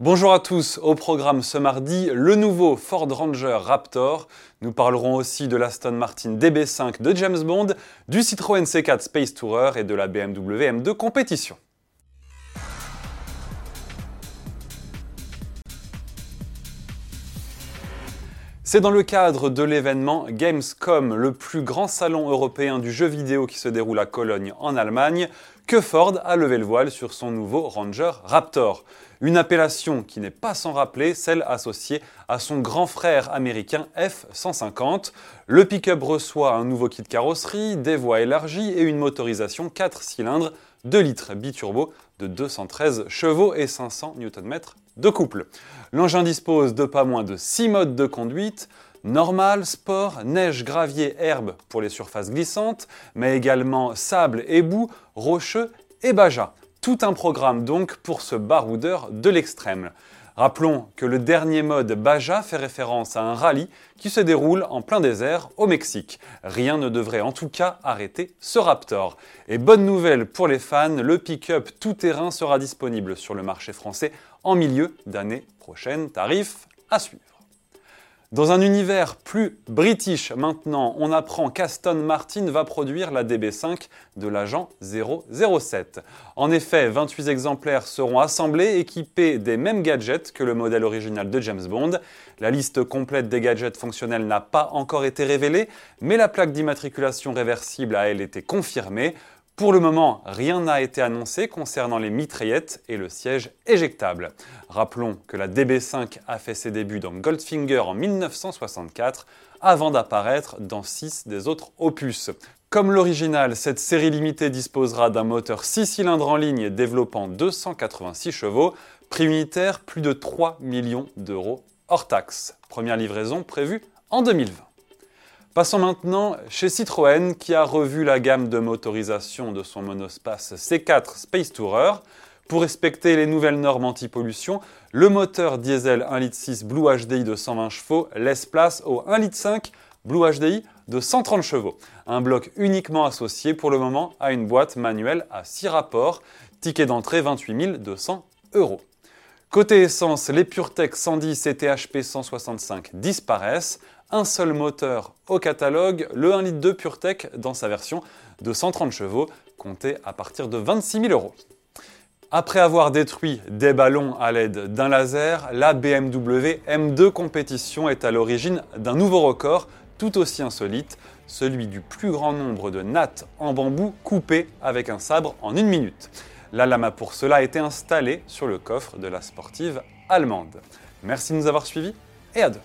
Bonjour à tous, au programme ce mardi, le nouveau Ford Ranger Raptor. Nous parlerons aussi de l'Aston Martin DB5 de James Bond, du Citroën C4 Space Tourer et de la BMW M2 Compétition. C'est dans le cadre de l'événement Gamescom, le plus grand salon européen du jeu vidéo qui se déroule à Cologne en Allemagne, que Ford a levé le voile sur son nouveau Ranger Raptor. Une appellation qui n'est pas sans rappeler celle associée à son grand frère américain F-150. Le pick-up reçoit un nouveau kit carrosserie, des voies élargies et une motorisation 4 cylindres 2 litres biturbo de 213 chevaux et 500 Nm de couple. L'engin dispose de pas moins de 6 modes de conduite, normal, sport, neige, gravier, herbe pour les surfaces glissantes, mais également sable et boue, rocheux et baja. Tout un programme donc pour ce baroudeur de l'extrême. Rappelons que le dernier mode Baja fait référence à un rallye qui se déroule en plein désert au Mexique. Rien ne devrait en tout cas arrêter ce Raptor. Et bonne nouvelle pour les fans, le pick-up tout-terrain sera disponible sur le marché français en milieu d'année prochaine. Tarif à suivre. Dans un univers plus british maintenant, on apprend qu'Aston Martin va produire la DB5 de l'agent 007. En effet, 28 exemplaires seront assemblés équipés des mêmes gadgets que le modèle original de James Bond. La liste complète des gadgets fonctionnels n'a pas encore été révélée, mais la plaque d'immatriculation réversible a elle été confirmée. Pour le moment, rien n'a été annoncé concernant les mitraillettes et le siège éjectable. Rappelons que la DB5 a fait ses débuts dans Goldfinger en 1964 avant d'apparaître dans 6 des autres opus. Comme l'original, cette série limitée disposera d'un moteur 6 cylindres en ligne développant 286 chevaux, prix unitaire plus de 3 millions d'euros hors taxe. Première livraison prévue en 2020. Passons maintenant chez Citroën qui a revu la gamme de motorisation de son monospace C4 Space Tourer. Pour respecter les nouvelles normes anti-pollution, le moteur diesel 1.6 litre Blue HDI de 120 chevaux laisse place au 1.5 litre Blue HDI de 130 chevaux. Un bloc uniquement associé pour le moment à une boîte manuelle à 6 rapports, ticket d'entrée 28 200 euros. Côté essence, les PureTech 110 et THP 165 disparaissent. Un seul moteur au catalogue, le 1 litre de PureTech dans sa version de 130 chevaux, compté à partir de 26 000 euros. Après avoir détruit des ballons à l'aide d'un laser, la BMW M2 Compétition est à l'origine d'un nouveau record tout aussi insolite, celui du plus grand nombre de nattes en bambou coupées avec un sabre en une minute. La lame a pour cela été installée sur le coffre de la sportive allemande. Merci de nous avoir suivis et à deux.